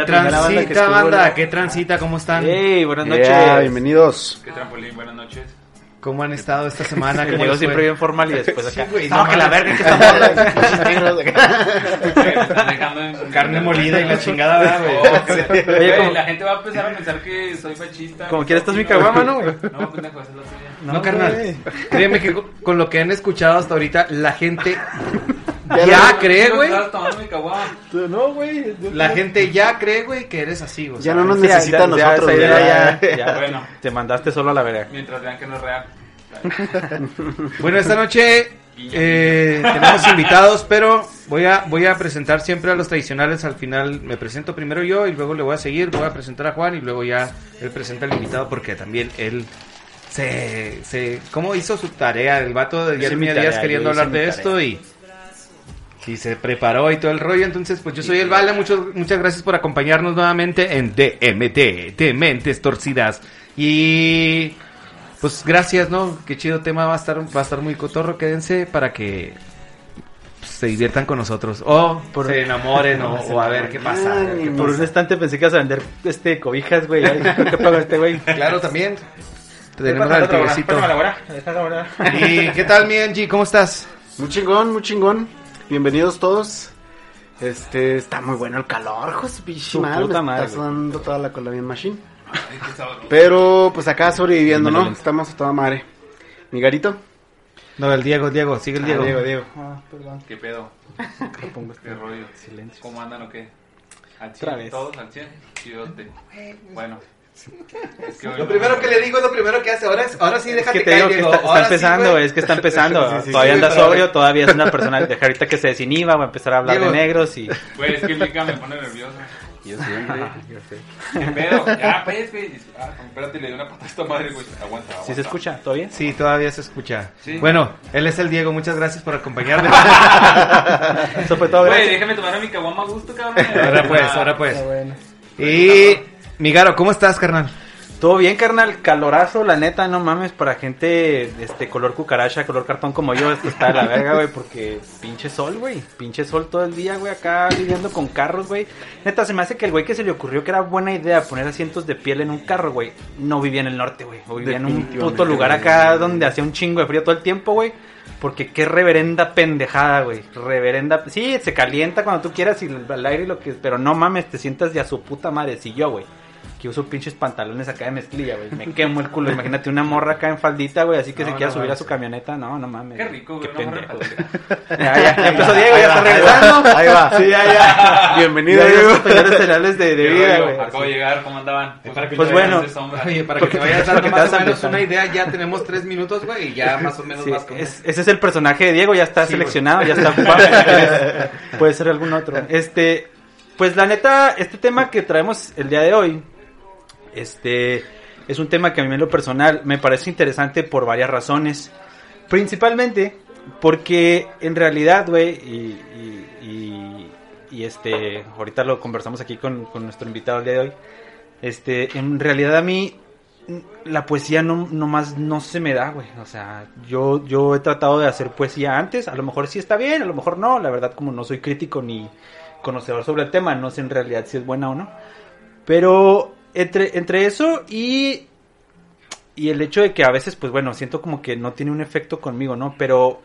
¿Qué transita, banda? la- ¿Qué transita? ¿Cómo están? Hey, buenas noches. Yeah, bienvenidos. Qué trampolín, buenas noches. ¿Cómo han estado esta semana? El ¿Cómo Diego les siempre bien formal y después acá. Sí, güey, no, no que la verga que estamos dejando Carne molida y la chingada, ¿verdad, güey? Oye, Güey, como- la gente va a empezar a pensar que soy machista. Como quieras, estás mi caguama, ¿no, güey? No, pendejo, esa es la tuya. No, carnal. Créeme que con lo que han escuchado hasta ahorita, la gente Ya cree, güey. No. La gente ya cree, güey, que eres así, güey. Ya no nos Sí, ya- necesita a ya- nosotros, ya, ya. Bueno. Te mandaste solo a la verga. Mientras vean que no es real. Bueno, esta noche eh, tenemos invitados, pero voy a, voy a presentar siempre a los tradicionales. Al final me presento primero yo y luego le voy a seguir. Voy a presentar a Juan y luego ya él presenta al invitado porque también él se. se ¿Cómo hizo su tarea? El vato de Hice mi Jeremy tarea, Díaz queriendo hablar de esto y. Y se preparó y todo el rollo. Entonces, pues yo soy el Vale. Muchos, muchas gracias por acompañarnos nuevamente en DMT, de Mentes Torcidas. Y pues gracias, ¿no? Qué chido tema va a estar, va a estar muy cotorro, quédense para que pues, se diviertan con nosotros. O Por- se enamoren o, o a ver qué pasa. a ver qué Por un instante pensé que ibas a vender este cobijas, güey. ¿Qué pago este güey? Claro, también. Tenemos al tigrecito. tigrecito. ¿Y qué tal, mi Angie? ¿Cómo estás? Muy chingón, muy chingón. Bienvenidos todos. Este, está muy bueno el calor, José Su mal, puta me madre, está sudando toda la cola bien machine. Pero, pues acá sobreviviendo, ¿no? Estamos a toda madre. Mi garito. No, el Diego, Diego, sigue el Diego. Ah, Diego, Diego. ¿Qué pedo? Pongo este ¿Qué rollo? silencio. ¿Cómo andan o qué? ¿Al Otra 100? vez. ¿Todos al 100? Chidote. Bueno. Es que Lo primero que le digo es lo primero que hace. Ahora, es, ahora sí, Es déjate que te caer, digo que está, está sí, empezando, güey. es que está empezando. Sí, sí, sí, todavía sí, anda sobrio, todavía es una persona. Deja ahorita que se desinhiba, va a empezar a hablar Diego. de negros y. Güey, es que el Mica me pone nervioso. Yo siempre. Yo sé. ¿Qué pedo? Ya, pues, güey. Ah, espérate, le di una patada a esta madre, güey. Aguanta, aguanta. ¿Sí se escucha? ¿Todo bien? Sí, todavía se escucha. Sí. Bueno, él es el Diego. Muchas gracias por acompañarme. Eso fue todo, Güey, gracias. déjame tomar a mi caguama a gusto, cabrón. ahora pues, ahora Ah, pues. Y Migaro, ¿cómo estás, carnal? Todo bien, carnal, calorazo, la neta, no mames, para gente este color cucaracha, color cartón como yo, esto está de la verga, güey, porque pinche sol, güey, pinche sol todo el día, güey, acá viviendo con carros, güey. Neta, se me hace que el güey que se le ocurrió que era buena idea poner asientos de piel en un carro, güey, no vivía en el norte, güey, o vivía en un puto lugar acá donde hacía un chingo de frío todo el tiempo, güey. Porque qué reverenda pendejada, güey. Reverenda. Sí, se calienta cuando tú quieras y el, aire y lo que. Pero no mames, te sientas de a su puta madre. Si yo, güey. Que uso pinches pantalones acá de mezclilla, güey. Me quemo el culo. Imagínate una morra acá en faldita, güey. Así que No, se quiera no subir a su camioneta. No, no mames. Qué rico, Qué güey. no, pendejo. Ya, ya, ya empezó Diego, ya está regresando. Ahí va. Sí, ya, ya. Bienvenido, Ya, Diego. señores cereales de, de Qué vida, güey. Acabo de llegar, ¿cómo andaban? Para que Pues te bueno. Oye, para que te vayas dando más o menos una idea, ya tenemos tres minutos, güey, y ya más o menos Sí, vas con... es- ese es el personaje de Diego, ya está Sí, seleccionado, ya está ocupado. Puede ser algún otro. Este, pues la neta, este tema que traemos el día de hoy, este, es un tema que a mí en lo personal me parece interesante por varias razones. Principalmente porque en realidad, güey, y, y- y- y, este, ahorita lo conversamos aquí con, nuestro invitado el día de hoy. Este, en realidad a mí la poesía no, nomás no se me da, güey. O sea, yo, yo he tratado de hacer poesía antes. A lo mejor sí está bien, a lo mejor no. La verdad, como no soy crítico ni conocedor sobre el tema, no sé en realidad si es buena o no. Pero entre, entre eso y, y el hecho de que a veces, pues bueno, siento como que no tiene un efecto conmigo, ¿no? Pero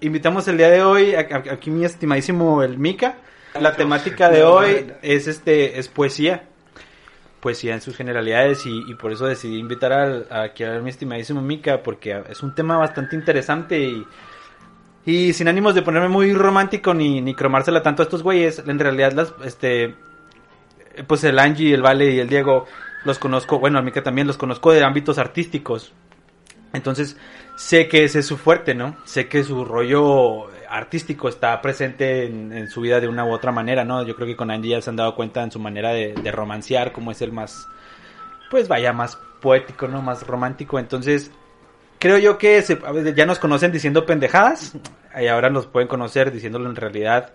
invitamos el día de hoy, aquí mi estimadísimo el Mika. La temática de hoy es este es poesía poesía en sus generalidades y, y por eso decidí invitar al, a, a mi estimadísimo Mika porque es un tema bastante interesante y, y sin ánimos de ponerme muy romántico ni, ni cromársela tanto a estos güeyes, en realidad las, este, pues el Angie, el Vale y el Diego los conozco, bueno, a Mika también los conozco de ámbitos artísticos. Entonces, sé que ese es su fuerte, ¿no? Sé que su rollo artístico está presente en, en su vida de una u otra manera, ¿no? Yo creo que con Angie ya se han dado cuenta en su manera de, de romancear, como es el más, pues vaya, más poético, ¿no? Más romántico. Entonces, creo yo que se- ya nos conocen diciendo pendejadas, y ahora nos pueden conocer diciéndolo en realidad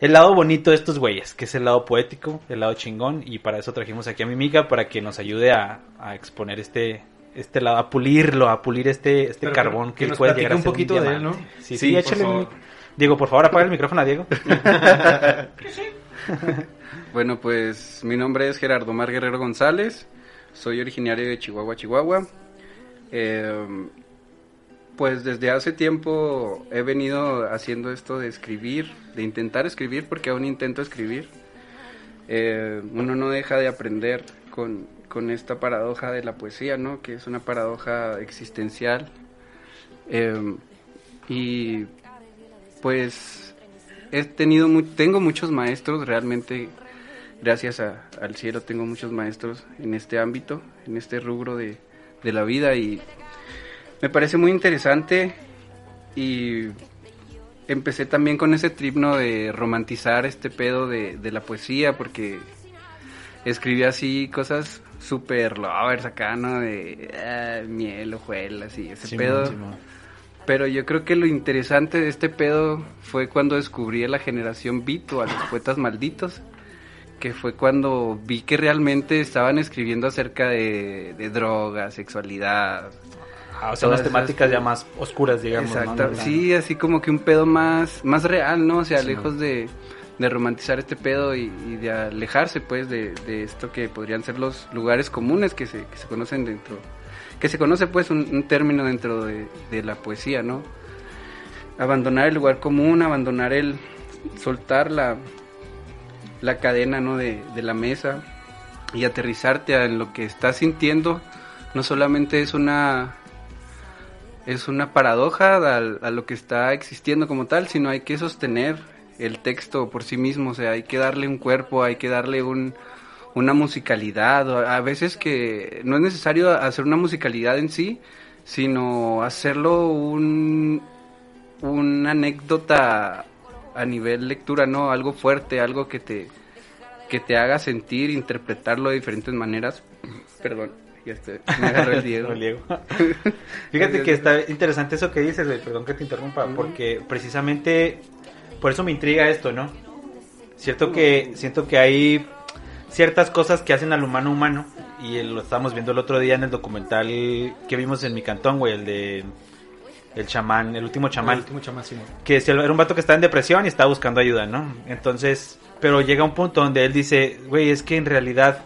el lado bonito de estos güeyes, que es el lado poético, el lado chingón, y para eso trajimos aquí a mi amiga, para que nos ayude a, a exponer este este lado, a pulirlo, a pulir este este Pero carbón que que, nos puede llegar a un poquito de él. ¿no? Sí, sí, Sí, por échale. favor. Diego, por favor, apaga el micrófono a Diego. Bueno, pues mi nombre es Gerardo Mar Guerrero González, soy originario de Chihuahua, Chihuahua. Eh, pues desde hace tiempo he venido haciendo esto de escribir, de intentar escribir, porque aún intento escribir. Eh, uno no deja de aprender con, con esta paradoja de la poesía, ¿no? Que es una paradoja existencial. Eh, y pues he tenido tengo muchos maestros realmente gracias al cielo tengo muchos maestros en este ámbito en este rubro de, de la vida y me parece muy interesante y empecé también con ese tripno de romantizar este pedo de, de la poesía porque escribí así cosas súper lovers acá, ¿no? De ah, miel, hojuelas y ese pedo. Pero yo creo que lo interesante de este pedo fue cuando descubrí a la generación Beat o a los poetas malditos, que fue cuando vi que realmente estaban escribiendo acerca de, de drogas, sexualidad. Ah, o sea, unas esas temáticas ya más oscuras, digamos. Exacto, No sí, así como que un pedo más, más real, ¿no? O sea, Sí, lejos de, de romantizar este pedo y, y de alejarse, pues, de, de esto que podrían ser los lugares comunes que se, que se conocen dentro, que se conoce, pues, un, un término dentro de, de la poesía, ¿no? Abandonar el lugar común, abandonar el, soltar la, la cadena, ¿no? De, de la mesa y aterrizarte en lo que estás sintiendo, no solamente es una es una paradoja al- a, lo que está existiendo como tal, sino hay que sostener el texto por sí mismo, o sea, hay que darle un cuerpo, hay que darle un, una musicalidad, a veces que no es necesario hacer una musicalidad en sí, sino hacerlo un, una anécdota a nivel lectura, ¿no? Algo fuerte, algo que te, que te haga sentir, interpretarlo de diferentes maneras. Perdón, ya estoy, me agarró el Diego. El Diego. Fíjate que está interesante eso que dices, perdón que te interrumpa, porque precisamente por eso me intriga esto, ¿no? Cierto que siento que hay ciertas cosas que hacen al humano humano y lo estábamos viendo el otro día en el documental que vimos en mi cantón, güey, el de el chamán, el último chamán El último chamán, Simón. que era un vato que estaba en depresión y estaba buscando ayuda, ¿no? Entonces, pero llega un punto donde él dice, güey, es que en realidad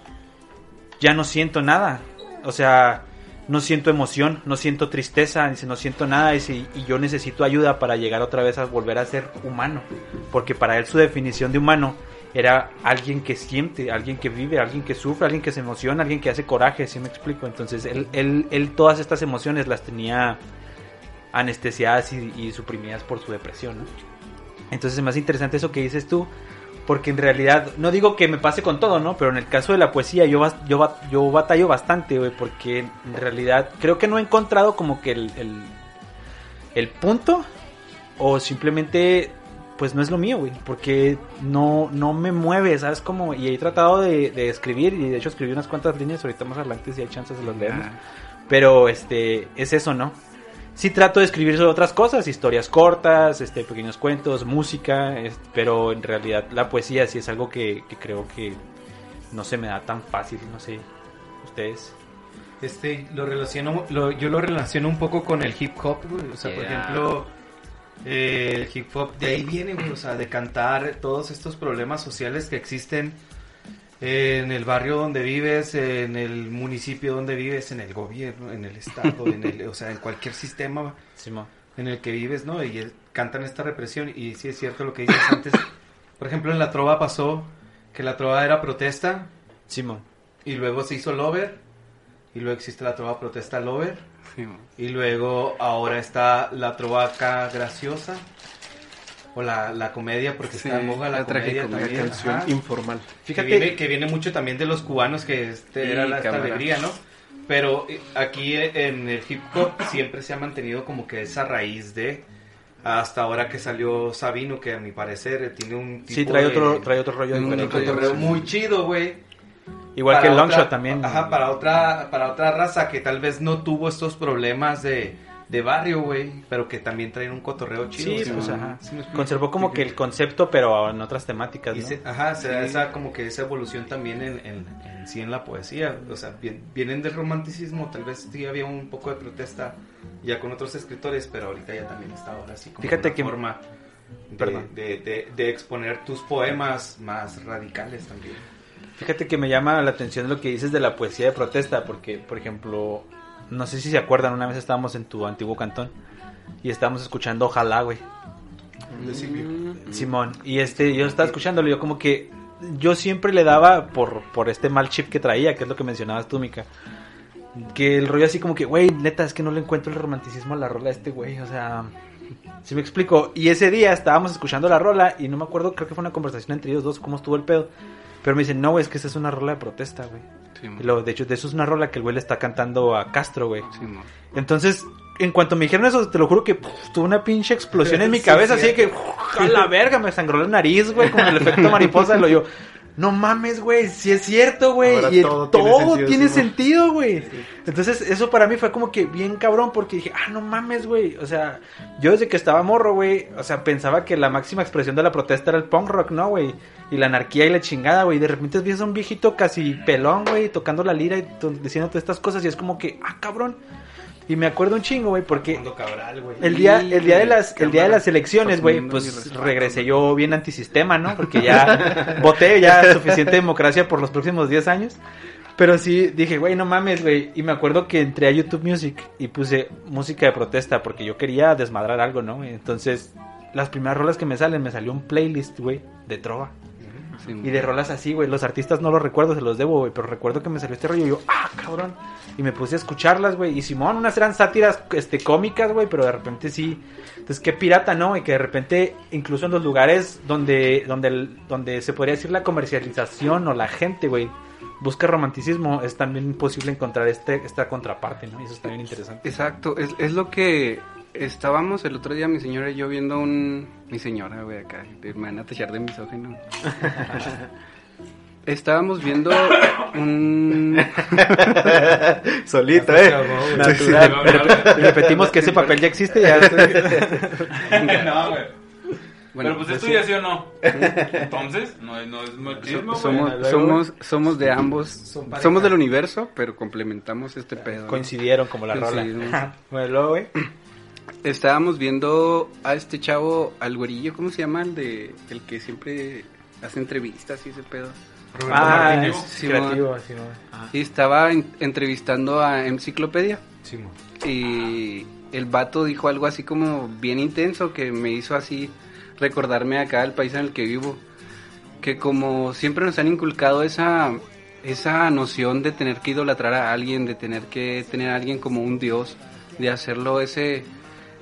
ya no siento nada. O sea, no siento emoción, no siento tristeza, dice, no siento nada, y, yo necesito ayuda para llegar otra vez a volver a ser humano. Porque para él su definición de humano era alguien que siente, alguien que vive, alguien que sufre, alguien que se emociona, alguien que hace coraje, ¿sí me explico? Entonces, él, él, él todas estas emociones las tenía anestesiadas y, y suprimidas por su depresión, ¿no? Entonces es más interesante eso que dices tú, porque en realidad, no digo que me pase con todo, ¿no? Pero en el caso de la poesía yo, yo, yo batallo bastante, güey, porque en realidad creo que no he encontrado como que el, el, el punto, o simplemente, pues no es lo mío, güey, porque no, no me mueve, ¿sabes? Como, y he tratado de, de escribir, y de hecho escribí unas cuantas líneas, ahorita más adelante si hay chances de los leemos. Pero este es eso, ¿no? Sí trato de escribir sobre otras cosas, historias cortas, este pequeños cuentos, música, es- pero en realidad la poesía sí es algo que, que creo que no se me da tan fácil, no sé, ustedes. Este, lo relaciono, lo- yo lo relaciono un poco con el hip hop, güey. O sea, por ejemplo, eh, el hip hop de ahí viene, güey. O sea, de cantar todos estos problemas sociales que existen en el barrio donde vives, en el municipio donde vives, en el gobierno, en el estado, en el, o sea, en cualquier sistema Simón. en el que vives, ¿no? Y cantan esta represión y sí es cierto lo que dices antes. Por ejemplo, en la trova pasó que la trova era protesta Simón. y luego se hizo lover y luego existe la trova protesta lover Sí, y luego ahora está la trova acá graciosa o la, la comedia porque Sí, está en boga la, la comedia también. canción ajá. informal. Fíjate que viene, que viene mucho también de los cubanos que este, era la, esta alegría, ¿no? Pero eh, aquí eh, en el hip hop siempre se ha mantenido como que esa raíz de hasta ahora que salió Sabino que a mi parecer tiene un tipo Sí, trae de- otro, trae otro rollo un un diferente. cotorreo muy chido, güey. Igual Para que el Longshot también. Ajá, para otra, para otra raza que tal vez no tuvo estos problemas de, de barrio, güey, pero que también traen un cotorreo chido. Sí, ¿sí pues ajá. sí? Conservó como que el concepto, pero en otras temáticas, Y ¿no? se- ajá, se da esa, como que esa evolución también en, en, en sí en la poesía. O sea, bien- vienen del romanticismo, tal vez sí había un poco de protesta ya con otros escritores, pero ahorita ya también está ahora así como Fíjate una que- forma de, Perdón. de, de- de exponer tus poemas más radicales también. Fíjate que me llama la atención lo que dices de la poesía de protesta, porque, por ejemplo, no sé si se acuerdan, una vez estábamos en tu antiguo cantón y estábamos escuchando Ojalá, güey. De Silvio. Simón. Y este, yo estaba escuchándolo, yo como que yo siempre le daba por, por este mal chip que traía, que es lo que mencionabas tú, Mica. Que el rollo así como que, güey, neta, es que no le encuentro el romanticismo a la rola a este güey, o sea... Si me explico. Y ese día estábamos escuchando la rola y no me acuerdo, creo que fue una conversación entre ellos dos, cómo estuvo el pedo. Pero me dicen, no, güey, es que esa es una rola de protesta, güey. Sí, Y de hecho, de eso es una rola que el güey le está cantando a Castro, güey. sí. Entonces, en cuanto me dijeron eso, te lo juro que puf, tuve una pinche explosión en mi Sí, cabeza, así de cierto. que a la verga, me sangró la nariz, güey, con el efecto mariposa. Lo yo, no mames, güey, si es cierto, güey. Ahora Y todo todo, tiene sentido, güey. Entonces, eso para mí fue como que bien cabrón, porque dije, ah, no mames, güey. O sea, yo desde que estaba morro, güey, o sea, pensaba que la máxima expresión de la protesta era el punk rock, ¿no, güey? Y la anarquía y la chingada, güey. De repente ves a un viejito casi pelón, güey, tocando la lira y todas estas cosas, y es como que, ah, cabrón. Y me acuerdo un chingo, güey, porque Cabral, güey. el día, el día de las, el día de las elecciones, güey, pues regresé yo bien antisistema, ¿no? Porque ya voté ya suficiente democracia por los próximos 10 años. Pero sí, dije, güey, no mames, güey. Y me acuerdo que entré a YouTube Music y puse música de protesta porque yo quería desmadrar algo, ¿no? Entonces, las primeras rolas que me salen, me salió un playlist, güey, de trova. Sí. Y de rolas así, güey. Los artistas no los recuerdo, se los debo, güey. Pero recuerdo que me salió este rollo y yo, ah, cabrón. Y me puse a escucharlas, güey. Y Simón, unas eran sátiras este, cómicas, güey. Pero de repente sí. Entonces, qué pirata, ¿no? Y que de repente, incluso en los lugares donde, donde, donde se podría decir la comercialización o la gente, güey, busca romanticismo, es también posible encontrar este, esta contraparte, ¿no? Y eso está bien interesante. Exacto, es, es lo que estábamos el otro día, mi señora y yo, viendo un... Mi señora, güey, acá, me van a tachar de misógino. estábamos viendo un... Solito, eh. Natural. Y repetimos que ese papel ya existe. Ya no, güey. Bueno, Pero pues es tuya, ¿sí o no? Entonces, no, es- no es machismo, güey. somos, luego, somos, somos de ambos, somos del universo, pero complementamos este pedo. ¿no? coincidieron como la rola. Bueno, luego, güey. Estábamos viendo a este chavo, al güerillo, ¿cómo se llama? El de el que siempre hace entrevistas y ese pedo. Roberto Ah, Martínez. es Sí, creativo, sí, güey. Y estaba en- entrevistando a Enciclopedia. Simón. Y el vato dijo algo así como bien intenso que me hizo así recordarme acá el país en el que vivo. Que como siempre nos han inculcado esa, esa noción de tener que idolatrar a alguien, de tener que tener a alguien como un dios, de hacerlo ese,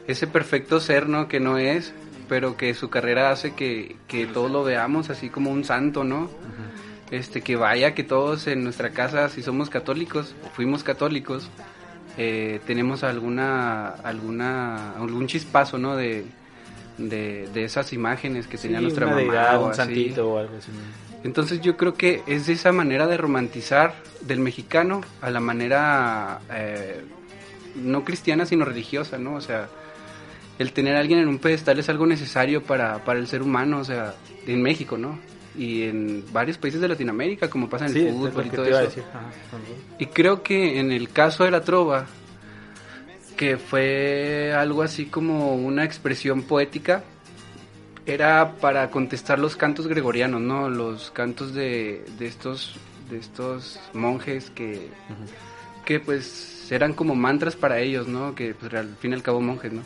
ese perfecto ser, ¿no? Que no es, pero que su carrera hace que, que todos lo veamos así como un santo, ¿no? Este, que vaya, que todos en nuestra casa, si somos católicos, o fuimos católicos, eh, tenemos alguna, alguna, algún chispazo, ¿no? De, de, de esas imágenes que tenía Sí, nuestra una mamá. deidad, o un así. santito o algo así. Entonces yo creo que es de esa manera de romantizar del mexicano a la manera eh, no cristiana sino religiosa, ¿no? O sea, el tener a alguien en un pedestal es algo necesario para, para el ser humano, o sea, en México, ¿no? Y en varios países de Latinoamérica, como pasa en Sí, el fútbol y todo eso. Ajá. Y creo que en el caso de la trova, que fue algo así como una expresión poética, era para contestar los cantos gregorianos, ¿no? Los cantos de, de estos de estos monjes que, que pues eran como mantras para ellos, ¿no? Que pues al fin y al cabo monjes, ¿no?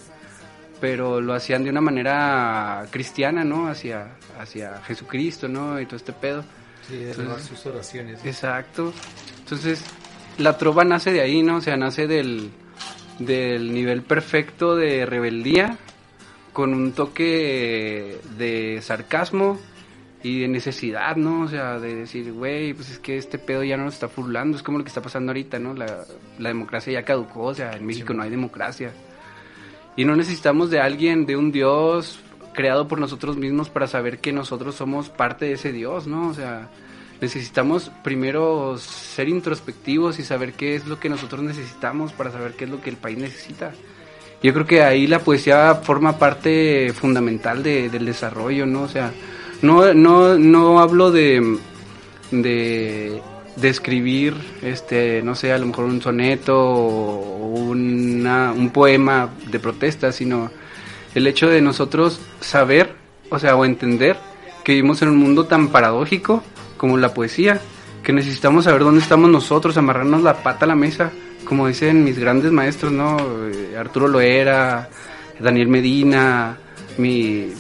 Pero lo hacían de una manera cristiana, ¿no? Hacia, hacia Jesucristo, ¿no? Y todo este pedo. Sí, de elevar sus oraciones. Exacto. Entonces, la trova nace de ahí, ¿no? O sea, nace del, del nivel perfecto de rebeldía, con un toque de sarcasmo y de necesidad, ¿no? O sea, de decir, güey, pues es que este pedo ya no nos está furlando, es como lo que está pasando ahorita, ¿no? La, la democracia ya caducó, o sea, en México no hay democracia. Y no necesitamos de alguien, de un Dios creado por nosotros mismos para saber que nosotros somos parte de ese Dios, ¿no? O sea, necesitamos primero ser introspectivos y saber qué es lo que nosotros necesitamos para saber qué es lo que el país necesita. Yo creo que ahí la poesía forma parte fundamental de- del desarrollo, ¿no? O sea, no, no, no hablo de, de, de este, no sé, a lo mejor un soneto o una, un poema de protesta, sino el hecho de nosotros saber o sea, o entender que vivimos en un mundo tan paradójico como la poesía, que necesitamos saber dónde estamos nosotros, amarrarnos la pata a la mesa, como dicen mis grandes maestros, ¿no? Eh, Arturo Loera, Daniel Medina, mi,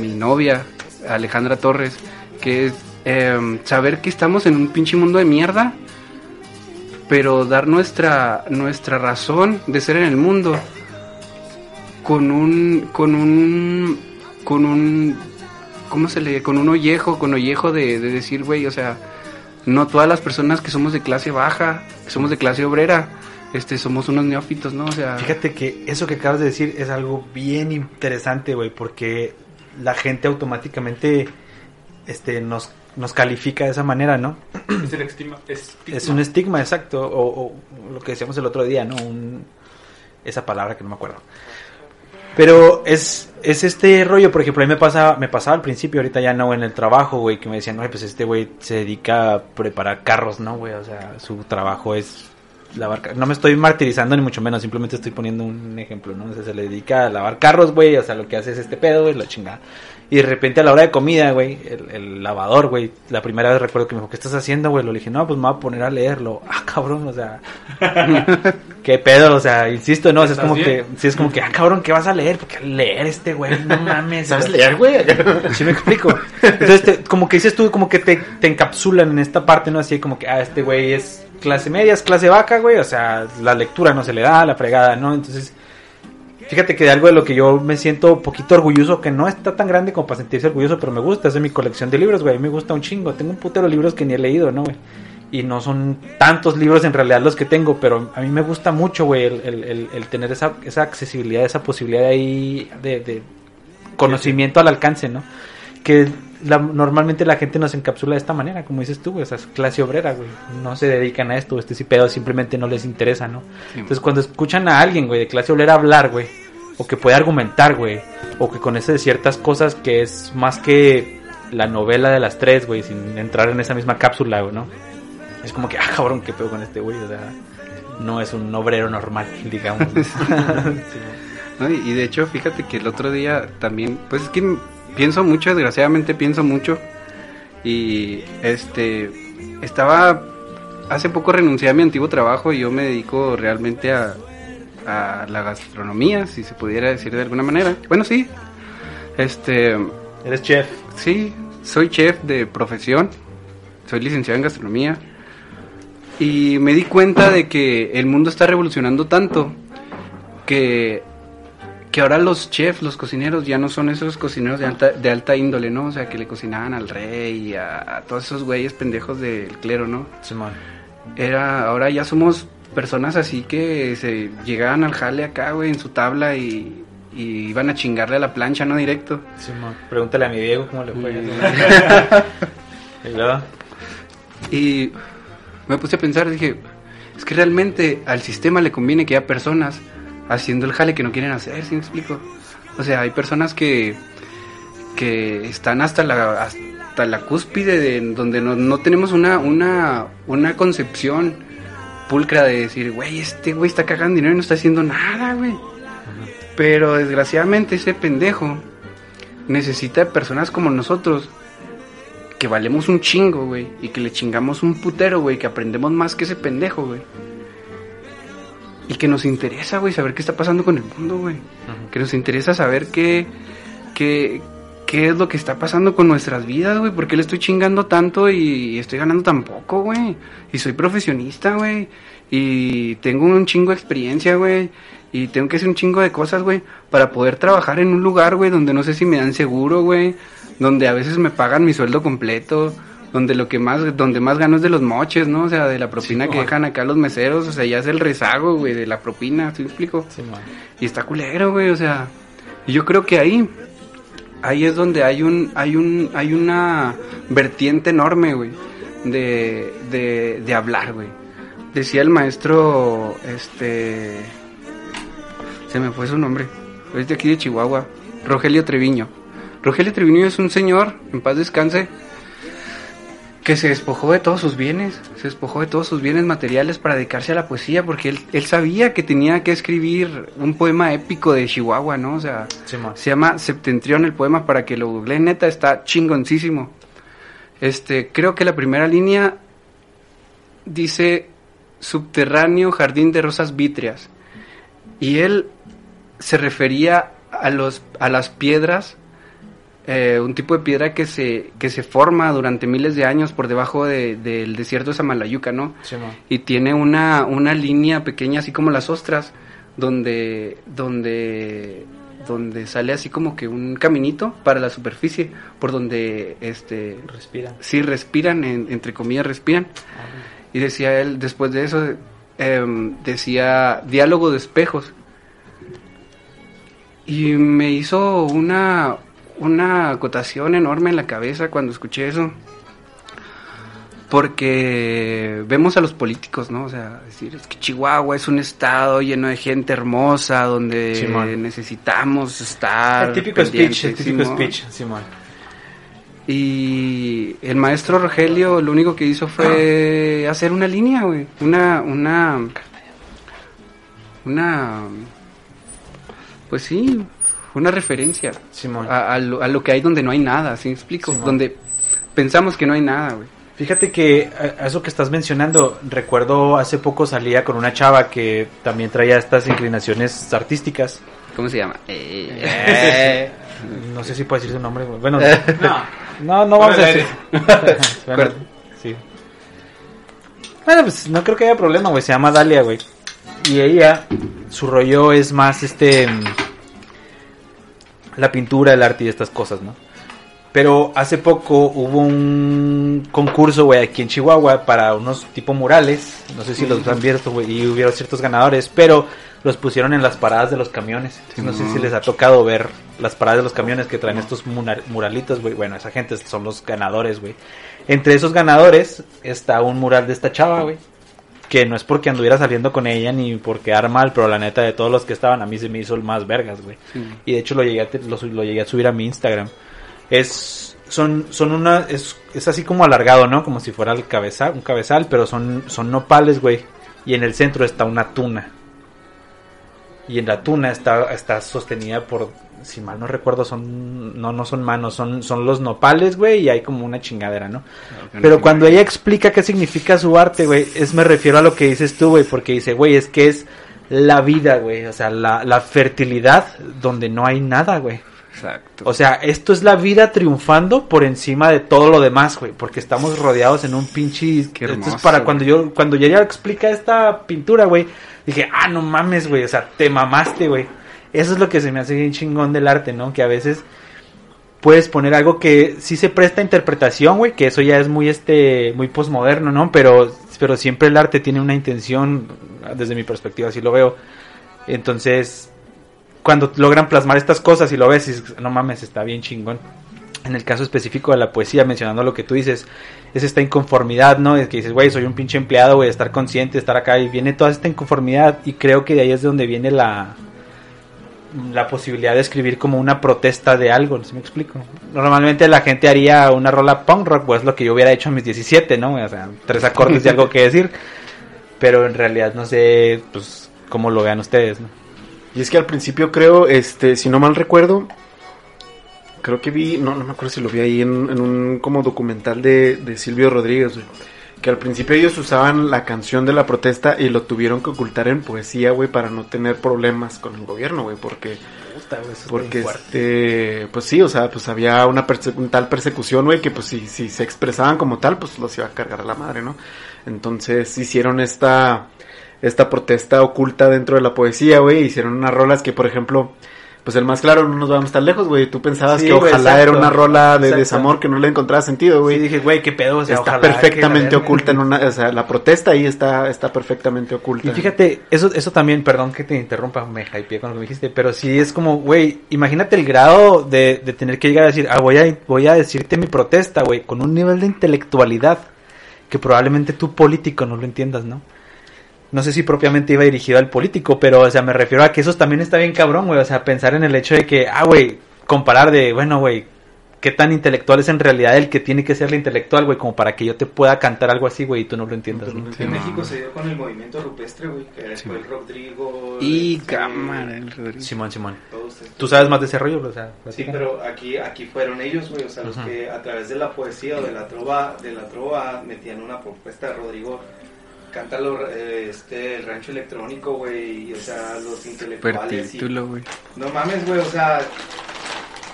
mi novia, Alejandra Torres, que es em, saber que estamos en un pinche mundo de mierda, pero dar nuestra, nuestra razón de ser en el mundo con un, con un, con un, ¿cómo se le, con un ollejo, con ollejo de, de decir, güey, o sea, no todas las personas que somos de clase baja, que somos de clase obrera, este, somos unos neófitos, ¿no? O sea, Fíjate que eso que acabas de decir es algo bien interesante, güey, porque la gente automáticamente este, nos, nos califica de esa manera, ¿no? Es el estigma. estigma. Es un estigma, exacto, o, o lo que decíamos el otro día, ¿no? Un- esa palabra que no me acuerdo. Pero es, es este rollo, por ejemplo, a mí me, pasa, me pasaba al principio, ahorita ya no en el trabajo, güey, que me decían, no, pues este güey se dedica a preparar carros, ¿no, güey? O sea, su trabajo es lavar ca- No me estoy martirizando ni mucho menos, simplemente estoy poniendo un ejemplo, ¿no? O sea, se le dedica a lavar carros, güey, o sea, lo que hace es este pedo, güey, la chingada. Y de repente a la hora de comida, güey, el, el lavador, güey, la primera vez recuerdo que me dijo, ¿qué estás haciendo, güey? Le dije, no, pues me voy a poner a leerlo. Ah, cabrón, o sea, qué pedo, o sea, insisto, no, o sea, es ¿Estás como bien? que, sí, es como que, ah, cabrón, ¿qué vas a leer? Porque leer este, güey, no mames. ¿Sabes leer, güey? ¿Sí me explico? Entonces, te- como que dices tú, como que te, te encapsulan en esta parte, ¿no? Así como que, ah, este güey es clase media, es clase vaca, güey. O sea, la lectura no se le da, la fregada, ¿no? Entonces, fíjate que de algo de lo que yo me siento un poquito orgulloso, que no está tan grande como para sentirse orgulloso, pero me gusta, es de mi colección de libros, güey. Me gusta un chingo. Tengo un putero de libros que ni he leído, ¿no, güey? Y no son tantos libros en realidad los que tengo, pero a mí me gusta mucho, güey, el, el- el- el tener esa, esa accesibilidad, esa posibilidad ahí de, de conocimiento al alcance, ¿no? Que la- normalmente la gente nos encapsula de esta manera, como dices tú, güey, o sea, es clase obrera, güey. No se dedican a esto, este sí pedo simplemente no les interesa, ¿no? Entonces cuando escuchan a alguien, güey, de clase obrera hablar, güey, o que puede argumentar, güey, o que conoce de ciertas cosas que es más que la novela de las tres, güey, sin entrar en esa misma cápsula, güey, ¿no? Es como que, ah, cabrón, qué pedo con este güey, o sea, no es un obrero normal, digamos. y de hecho, fíjate que el otro día también, pues es que pienso mucho, desgraciadamente pienso mucho. Y este, estaba, hace poco renuncié a mi antiguo trabajo y yo me dedico realmente a, a la gastronomía, si se pudiera decir de alguna manera. Bueno, sí. Este, Eres chef. Sí, soy chef de profesión, soy licenciado en gastronomía y me di cuenta de que el mundo está revolucionando tanto que, que ahora los chefs, los cocineros ya no son esos cocineros de alta, de alta índole, ¿no? O sea, que le cocinaban al rey y a, a todos esos güeyes pendejos del clero, ¿no? Simón. Era, ahora ya somos personas así que se llegaban al jale acá, güey, en su tabla y, y iban a chingarle a la plancha, ¿no? Directo. Simón. Pregúntale a mi Diego cómo le fue. Y me puse a pensar, dije, es que realmente al sistema le conviene que haya personas haciendo el jale que no quieren hacer, ¿sí me explico? O sea, hay personas que, que están hasta la, hasta la cúspide de donde no, no tenemos una, una, una concepción pulcra de decir, güey, este güey está cagando dinero y no está haciendo nada, güey. Pero desgraciadamente ese pendejo necesita de personas como nosotros que valemos un chingo, güey, y que le chingamos un putero, güey, que aprendemos más que ese pendejo, güey. Y que nos interesa, güey, saber qué está pasando con el mundo, güey. Que nos interesa saber qué, qué, qué es lo que está pasando con nuestras vidas, güey. ¿Por qué le estoy chingando tanto y estoy ganando tan poco, güey? Y soy profesionista, güey. Y tengo un chingo de experiencia, güey. Y tengo que hacer un chingo de cosas, güey, para poder trabajar en un lugar, güey, donde no sé si me dan seguro, güey. Donde a veces me pagan mi sueldo completo. Donde lo que más, donde más gano es de los moches, ¿no? O sea, de la propina que dejan acá los meseros. O sea, ya es el rezago, güey, de la propina, ¿sí me explico? Simón. Y está culero, güey, o sea, y yo creo que ahí, ahí es donde hay un, hay un, hay una vertiente enorme, güey, de, de, de hablar, güey. Decía el maestro, este, se me fue su nombre, es de aquí de Chihuahua, Rogelio Treviño. Rogelio Treviño es un señor, en paz descanse, que se despojó de todos sus bienes, se despojó de todos sus bienes materiales para dedicarse a la poesía, porque él, él sabía que tenía que escribir un poema épico de Chihuahua, ¿no? O sea, se llama Septentrión el poema para que lo googleen, neta, está chingoncísimo. Este, creo que la primera línea dice subterráneo jardín de rosas vítreas. Y él se refería a los a las piedras eh, un tipo de piedra que se que se forma durante miles de años por debajo de- del desierto de Samalayuca, ¿no? Simón. y tiene una, una línea pequeña así como las ostras donde donde donde sale así como que un caminito para la superficie por donde este Respira. sí respiran en- entre comillas respiran y decía él después de eso em, decía diálogo de espejos y me hizo una una acotación enorme en la cabeza cuando escuché eso porque vemos a los políticos, ¿no? O sea, decir, es que Chihuahua es un estado lleno de gente hermosa, donde Simón. necesitamos estar. El típico speech, el típico Simón. speech, Simón. Y el maestro Rogelio lo único que hizo fue hacer una línea, güey. Una, una, una, pues sí, una referencia Simón. a, a lo, a lo que hay donde no hay nada, ¿sí me explico? Simón. Donde pensamos que no hay nada, güey. Fíjate que a eso que estás mencionando, recuerdo hace poco salía con una chava que también traía estas inclinaciones artísticas. ¿Cómo se llama? Eh, no sé si puedo decir su nombre. güey. Bueno, no, no, no vamos a decir. Bueno, sí. Bueno, pues no creo que haya problema, güey. Se llama Dalia, güey. Y ella, su rollo es más este. La pintura, el arte y estas cosas, ¿no? Pero hace poco hubo un concurso, güey, aquí en Chihuahua para unos tipo murales. No sé si los han visto, güey, y hubieron ciertos ganadores, pero los pusieron en las paradas de los camiones. no sé si les ha tocado ver las paradas de los camiones que traen estos muralitos, güey. Bueno, esa gente son los ganadores, güey. Entre esos ganadores está un mural de esta chava, güey. Que no es porque anduviera saliendo con ella ni por quedar mal, pero la neta de todos los que estaban a mí se me hizo el más vergas, güey. Sí. Y de hecho lo llegué a, lo, llegué a subir a mi Instagram. Es son son una es, es así como alargado, ¿no? Como si fuera el cabezal, un cabezal, pero son son nopales, güey. Y en el centro está una tuna. Y en la tuna está está sostenida por si mal no recuerdo son no no son manos, son son los nopales, güey, y hay como una chingadera, ¿no? Pero cuando ella explica qué significa su arte, güey, es me refiero a lo que dices tú, güey, porque dice, güey, es que es la vida, güey, o sea, la, la fertilidad donde no hay nada, güey. Exacto. O sea, esto es la vida triunfando por encima de todo lo demás, güey, porque estamos rodeados en un pinche... Qué Esto es para güey. cuando yo, cuando ella explica esta pintura, güey, dije, ah, no mames, güey, o sea, te mamaste, güey. Eso es lo que se me hace bien chingón del arte, ¿no? Que a veces puedes poner algo que sí se presta a interpretación, güey, que eso ya es muy este muy posmoderno, ¿no? Pero pero siempre el arte tiene una intención desde mi perspectiva así lo veo. Entonces, cuando logran plasmar estas cosas y lo ves y no mames, está bien chingón. En el caso específico de la poesía, mencionando lo que tú dices, es esta inconformidad, ¿no? Es que dices, güey, soy un pinche empleado, güey, estar consciente, estar acá, y viene toda esta inconformidad, y creo que de ahí es de donde viene la, la posibilidad de escribir como una protesta de algo, ¿sí me explico? Normalmente la gente haría una rola punk rock, pues lo que yo hubiera hecho a mis 17, ¿no? O sea, tres acordes de algo que decir, pero en realidad no sé, pues, cómo lo vean ustedes, ¿no? Y es que al principio creo, este, si no mal recuerdo, creo que vi, no, no me acuerdo si lo vi ahí en, en un como documental de, de Silvio Rodríguez, güey, que al principio ellos usaban la canción de la protesta y lo tuvieron que ocultar en poesía, güey, para no tener problemas con el gobierno, güey, porque, porque, este, pues sí, o sea, pues había una, perse- tal persecución, güey, que pues si, si se expresaban como tal, pues los iba a cargar a la madre, ¿no? Entonces hicieron esta, esta protesta oculta dentro de la poesía, güey. Hicieron unas rolas que, por ejemplo, pues el más claro, no nos vamos tan lejos, güey. Tú pensabas Sí, que ojalá exacto. era una rola de Exacto. desamor que no le encontraba sentido, Güey, güey. dije, güey, qué pedo, o sea, está ojalá perfectamente oculta en una, o sea, la protesta ahí está, está perfectamente oculta. Y fíjate, eso, eso también, perdón que te interrumpa, me hypeé con lo que me dijiste, pero sí es como, güey, imagínate el grado de, de tener que llegar a decir, ah, voy a, voy a decirte mi protesta, güey, con un nivel de intelectualidad que probablemente tú político no lo entiendas, ¿no? No sé si propiamente iba dirigido al político, pero, o sea, me refiero a que eso también está bien cabrón, güey, o sea, pensar en el hecho de que, ah, güey, comparar de, bueno, güey, qué tan intelectual es en realidad el que tiene que ser el intelectual, güey, como para que yo te pueda cantar algo así, güey, y tú no lo entiendas. ¿no? En México se dio con el movimiento rupestre, güey, que fue el Rodrigo. Y este, cámara, el Rodrigo. Simón, Simón. Tú sabes más de ese rollo, o sea, Sí, pero aquí, aquí fueron ellos, güey, o sea, los Ajá. que a través de la poesía o de la trova, de la trova metían una propuesta de Rodrigo, cántalo, eh, este, el rancho electrónico, güey, y, o sea, los intelectuales. y- título, güey. no mames, güey, o sea,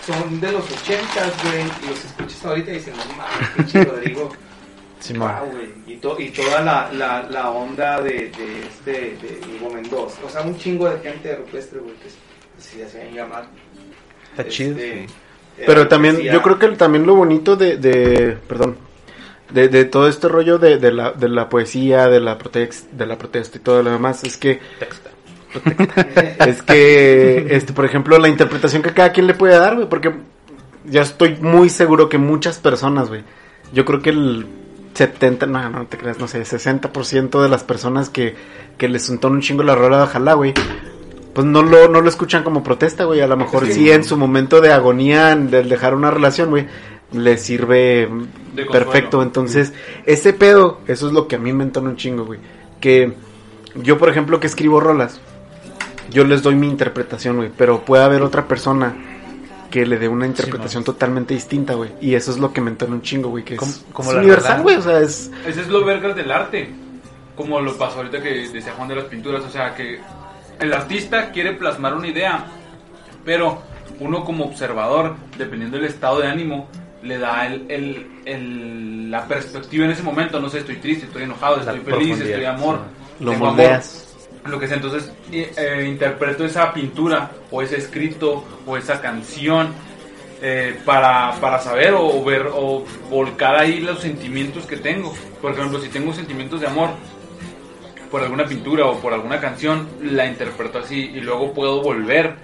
son de los ochentas, güey, y los escuchas ahorita y dicen, no mames, pinche Rodrigo. Simón. Wow, güey. Y, to- y toda la, la, la onda de, de este, de Hugo Mendoza. O sea, un chingo de gente de rupestre, güey, que se hacían llamar. Está chido. Este, Pero también, poesía. yo creo que también lo bonito de, de perdón, de, de todo este rollo de, de la, de la poesía, de la, protex, de la protesta y todo lo demás, es que, es que, este, por ejemplo, la interpretación que cada quien le puede dar, güey, porque ya estoy muy seguro que muchas personas, güey, yo creo que el 70, no, no te creas, no sé, 60% de las personas que, que les untó un chingo la rola de ojalá, güey, pues no lo, no lo escuchan como protesta, güey. A lo mejor sí en su momento de agonía, del dejar una relación, güey, le sirve perfecto. Entonces, ese pedo, eso es lo que a mí me entona un chingo, güey. Que yo, por ejemplo, que escribo rolas, yo les doy mi interpretación, güey. Pero puede haber otra persona que le dé una interpretación totalmente distinta, güey. Y eso es lo que me entona un chingo, güey. Que Como- es, como es la universal, güey. O sea, es... Ese es lo vergas del arte. Como lo pasó ahorita que decía Juan de las pinturas. O sea, que el artista quiere plasmar una idea, pero uno como observador, dependiendo del estado de ánimo, le da el, el- el- la perspectiva en ese momento. No sé, estoy triste, estoy enojado, La estoy feliz, profundidad, estoy amor. Lo tengo amor, moldeas. lo que sea. Entonces, eh, interpreto esa pintura, o ese escrito, o esa canción. eh, para, para saber o ver o volcar ahí los sentimientos que tengo. Por ejemplo, si tengo sentimientos de amor por alguna pintura o por alguna canción, la interpreto así y luego puedo volver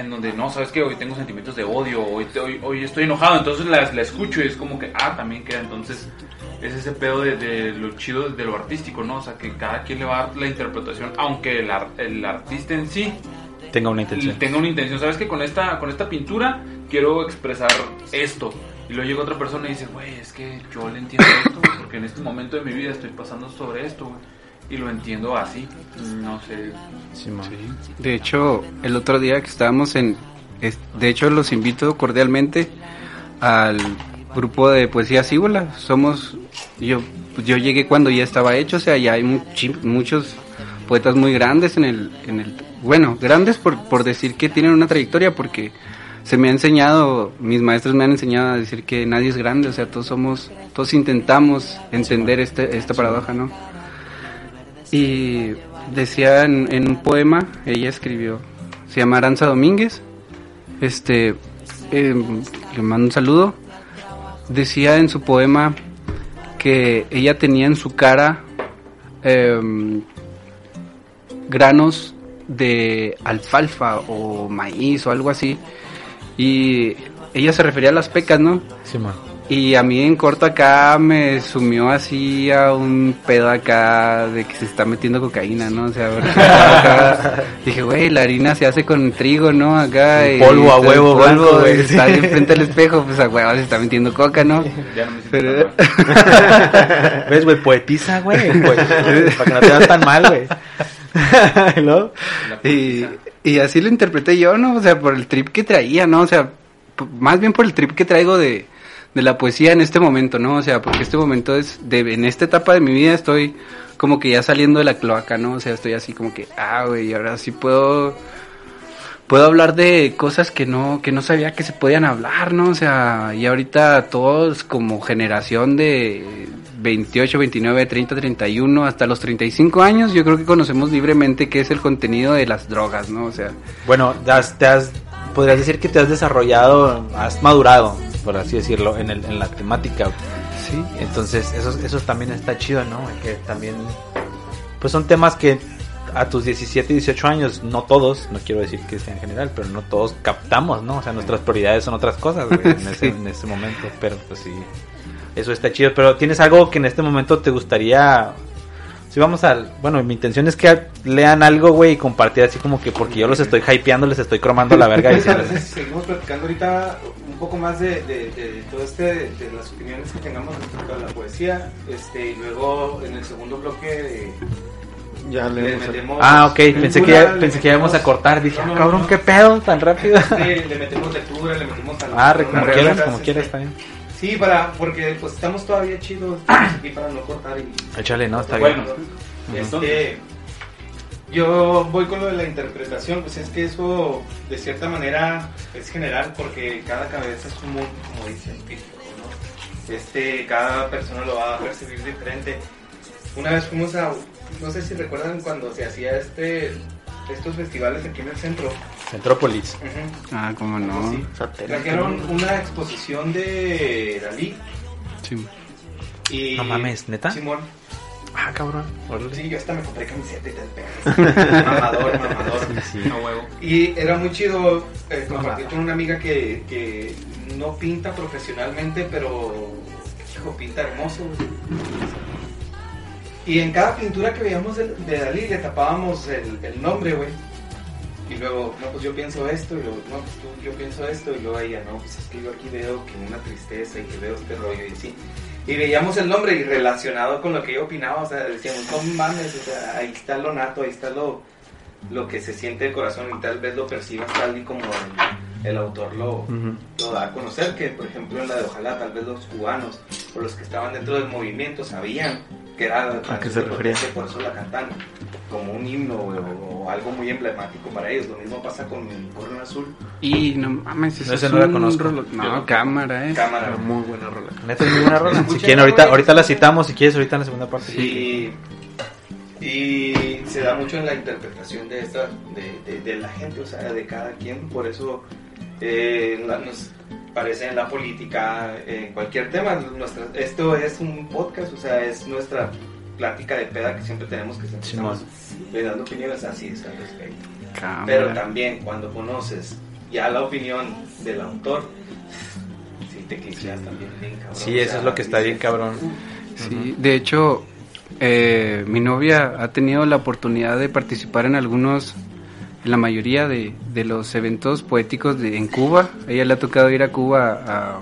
en donde no, sabes que hoy tengo sentimientos de odio, hoy, te- hoy, hoy estoy enojado, entonces la, la escucho y es como que, ah, también queda, entonces es ese pedo de, de lo chido de lo artístico, ¿no? O sea, que cada quien le va a dar la interpretación, aunque el, ar- el artista en sí Tenga una intención. tenga una intención. Sabes que con esta, con esta pintura quiero expresar esto. Y luego llega otra persona y dice, güey, es que yo le entiendo esto, porque en este momento de mi vida estoy pasando sobre esto, güey. Y lo entiendo así. No sé. Simón. De hecho, el otro día que estábamos en... De hecho, los invito cordialmente al grupo de poesía Síbola. Somos... Yo, yo llegué cuando ya estaba hecho, o sea, ya hay muchi- muchos poetas muy grandes en el... En el bueno, grandes por, por decir que tienen una trayectoria, porque se me ha enseñado, mis maestros me han enseñado a decir que nadie es grande, o sea, todos somos, todos intentamos entender este, esta paradoja, ¿no? Y decía en, un poema, ella escribió, se llama Aranza Domínguez, este, eh, le mando un saludo, decía en su poema que ella tenía en su cara em, granos de alfalfa o maíz o algo así, y ella se refería a las pecas, ¿no? Simón. Y a mí en corto acá me sumió así a un pedo acá de que se está metiendo cocaína, ¿no? O sea, acá dije, güey, la harina se hace con trigo, ¿no? Acá. El y polvo a huevo polvo, güey, Está ahí frente al espejo, pues a huevo se está metiendo coca, ¿no? Ya no me siento Pero-. ¿Ves, güey? Poetiza, güey. Para que no te veas tan mal, güey. ¿No? Y, y así lo interpreté yo, ¿no? O sea, por el trip que traía, ¿no? O sea, más bien por el trip que traigo de, de la poesía en este momento, ¿no? O sea, porque este momento es, de, en esta etapa de mi vida estoy como que ya saliendo de la cloaca, ¿no? O sea, estoy así como que, ah, güey, ahora sí puedo, puedo hablar de cosas que no, que no sabía que se podían hablar, ¿no? O sea, y ahorita todos como generación de 28, 29, 30, 31, hasta los 35 años, yo creo que conocemos libremente qué es el contenido de las drogas, ¿no? O sea, Bueno, te has- podrías decir que te has desarrollado, has madurado, por así decirlo, en, el, en la temática. sí. Entonces, eso, eso también está chido, ¿no? Que también, pues son temas que a tus 17, 18 años, no todos, no quiero decir que sea en general, pero no todos captamos, ¿no? O sea, nuestras prioridades son otras cosas, güey, en, ese, Sí. en ese momento, pero pues sí, eso está chido. Pero ¿tienes algo que en este momento te gustaría... Si vamos al... Bueno, mi intención es que lean algo, güey, y compartir así como que porque yo los estoy hypeando, les estoy cromando la verga. Diciéndoles- seguimos platicando ahorita un poco más de, de, de todo este, de, las opiniones que tengamos respecto a la poesía, este, y luego en el segundo bloque Ya le leemos. el- metemos... Ah, ok, pensé que, ya, le pensé que íbamos a cortar. Dije, No, ah, no, cabrón, no. qué pedo, tan rápido. Sí, le metemos lectura, le metemos a Ah, como quieras, como este, quieras, está bien. Sí, para, porque pues estamos todavía chidos y para no cortar y Échale, no, está bueno, bien. este, yo voy con lo de la interpretación, pues es que eso de cierta manera es general porque cada cabeza es un mundo, como dice el ¿no? Este, cada persona lo va a percibir diferente. Una vez fuimos a, no sé si recuerdan cuando se hacía este, estos festivales aquí en el centro. Centrópolis. Ah, cómo no. Sí. Trajeron una exposición de Dalí Sí. y... No mames, ¿neta? Simón. Ah, cabrón. Sí, yo hasta me compré camiseta y tal, mamador, mamador. Sí. No huevo. Y era muy chido eh, compartir con una amiga que, que no pinta profesionalmente, pero hijo, pinta hermoso. Y en cada pintura que veíamos de, de Dalí le tapábamos el, el nombre, güey. Y luego, no, pues yo pienso esto, y luego, no, pues tú, yo pienso esto, y luego ella, no, pues es que yo aquí veo que una tristeza y que veo este rollo y así. Y veíamos el nombre y relacionado con lo que yo opinaba, o sea, decíamos, no mames, o sea, ahí está lo nato, ahí está lo, lo que se siente de corazón y tal vez lo percibas tal y como el, el autor lo, Ujú. lo da a conocer, que por ejemplo en la de Ojalá tal vez los cubanos o los que estaban dentro del movimiento sabían que era ¿A qué se refería? que por eso la cantan como un himno güey, o, o algo muy emblemático para ellos. Lo mismo pasa con Corona Azul, Y no mames, eso Ese es no la conozco. rolo- No, cámara, eh. cámara. Muy buena rola. Neta es muy buena rola. Si quieren, ahorita, ahorita la citamos. Si quieres, ahorita en la segunda parte. Y, y se da mucho en la interpretación de esta de, de- de la gente, o sea, de cada quien. Por eso eh, la- nos parece en la política, en cualquier tema. Nuestra, esto es un podcast, o sea, es nuestra plática de peda que siempre tenemos que estamos eh, dando opiniones así es al respecto. Cámara. Pero también cuando conoces ya la opinión del autor, sí te cliqueas también bien cabrón. Sí, O eso sea, es lo que está bien cabrón. Sí, de hecho, eh, mi novia ha tenido la oportunidad de participar en algunos, en la mayoría de, de los eventos poéticos de, en Cuba. A ella le ha tocado ir a Cuba a,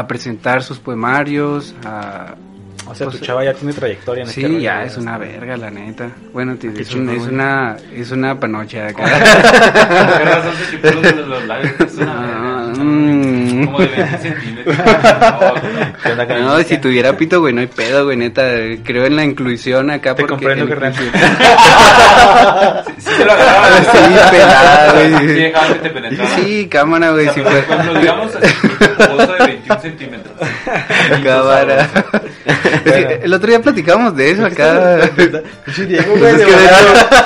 a presentar sus poemarios, a... O sea, tu pues, chava ya tiene trayectoria en Sí, este rollo, ya es una verga, la neta. Bueno, te- Qué es, un- es una es una panocha acá. ¿Qué razón mm. Como de 20 centímetros. No, si tuviera pito, güey, no hay pedo, güey, neta. Creo en la inclusión acá. Te porque comprendo, carnal. Sí, te lo agarraba. Sí, pelada, güey. Sí, dejaba que te penetrara. Sí, cámara, güey, O sea, sí por fue. ejemplo, digamos, de 21 centímetros. Cámara. Sí, el otro día platicamos de eso acá. Diego, Pues güey, es de que de verdad.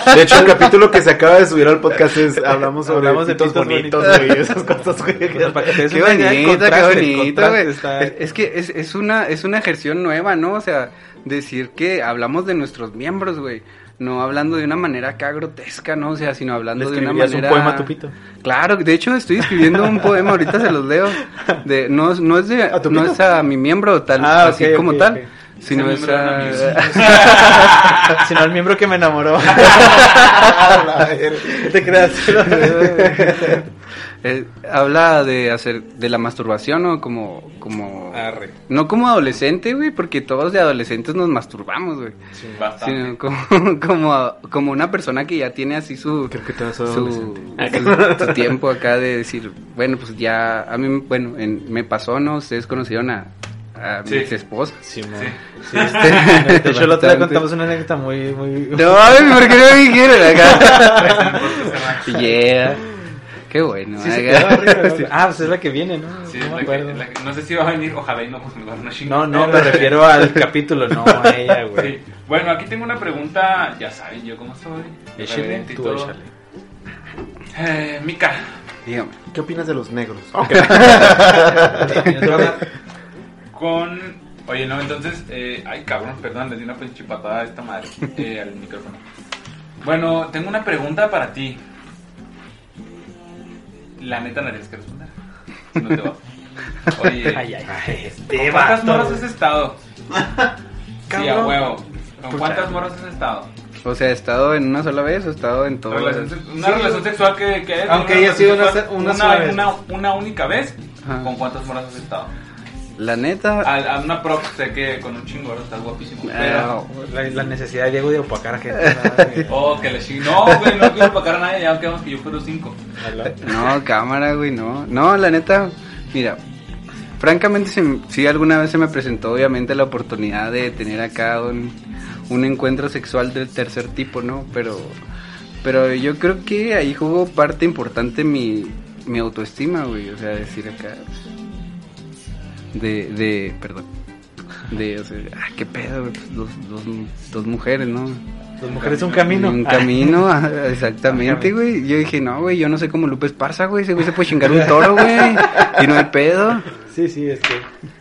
hecho, de hecho, el capítulo que se acaba de subir al podcast es hablamos sobre Hablamos de pitos pitos bonitos, bonitos. güey, esas cosas, güey. Qué el bonito, qué bonito, güey. está- Es, es que es, es una es una ejerción nueva, ¿no? O sea, decir que hablamos de nuestros miembros, güey. No hablando de una manera acá grotesca, ¿no? O sea, sino ¿Le hablando de una escribirías un manera... poema a tu pito? Claro, de hecho estoy escribiendo un poema, ahorita se los leo. De, no, es- no es de, ¿A tu no es a mi miembro tal, Ah, así como tal, sino Es a... Sino el miembro que me enamoró. te creas. Eh, habla de hacer de la masturbación, ¿no? Como, como, Arre. no como adolescente, güey, porque todos de adolescentes nos masturbamos, güey. Sino como, como, como una persona que ya tiene así su, Creo que su, adolescente. su- su tiempo acá de decir, bueno, pues ya, a mí, bueno, en- me pasó, ¿no? Ustedes conocieron a, a mi Sí. ex esposa. Sí. Sí. Sí, este, de hecho, el otro día contamos una anécdota muy, muy... No, ¿por qué no me dijeron acá? yeah. Qué bueno. Sí, se acá. quedó arriba, ¿no? Ah, pues es la que viene, ¿no? Sí, no es me la que- no sé si va a venir, ojalá y no, pues me va a dar una No, chingada. no, me refiero al capítulo, no a ella, güey. Sí. Bueno, aquí tengo una pregunta, ya saben yo cómo soy. Échale, tú todo. échale. Eh, Mika, Dígame. ¿Qué opinas de los negros? con... Oye, no, entonces... Eh, ay, cabrón, perdón, le di una pinche patada a esta madre eh, al micrófono. Bueno, tengo una pregunta para ti. La neta no tienes que responder. Si no te va. Oye, Ay, ay, ay. ¿con cuántas morras has estado? Sí, a huevo. ¿Con cuántas morras has estado? O sea, ¿he estado en una sola vez o he estado en todas? Relación sex- una relación sexual que, que hayas Aunque haya sido una una sexual sola vez. una, una única vez Ajá. ¿Con cuántas morras has estado? La neta, A, a una prox sé que con un chingo. Estás guapísimo. Ah, Pero... La, la necesidad de Diego de opacar a gente. Oh, que le ching... No, güey, no quiero pagar a nadie, ya quedamos que yo fueron cinco. no, cámara, güey, no. No, la neta, mira, francamente, sí, alguna vez se me presentó, obviamente, la oportunidad de tener acá un, un encuentro sexual del tercer tipo, ¿no? Pero, pero yo creo que ahí jugó parte importante mi, mi autoestima, güey. O sea, decir acá. De, de, perdón. De, o sea, ah, qué pedo, güey, pues, dos, dos, dos mujeres, ¿no? Las mujeres un camino. Un camino, ajá, exactamente, güey. Yo dije, no, güey, yo no sé cómo Lupe Esparza, güey. Ese güey se puede chingar un toro, güey. Y no hay pedo. Sí, sí, es que.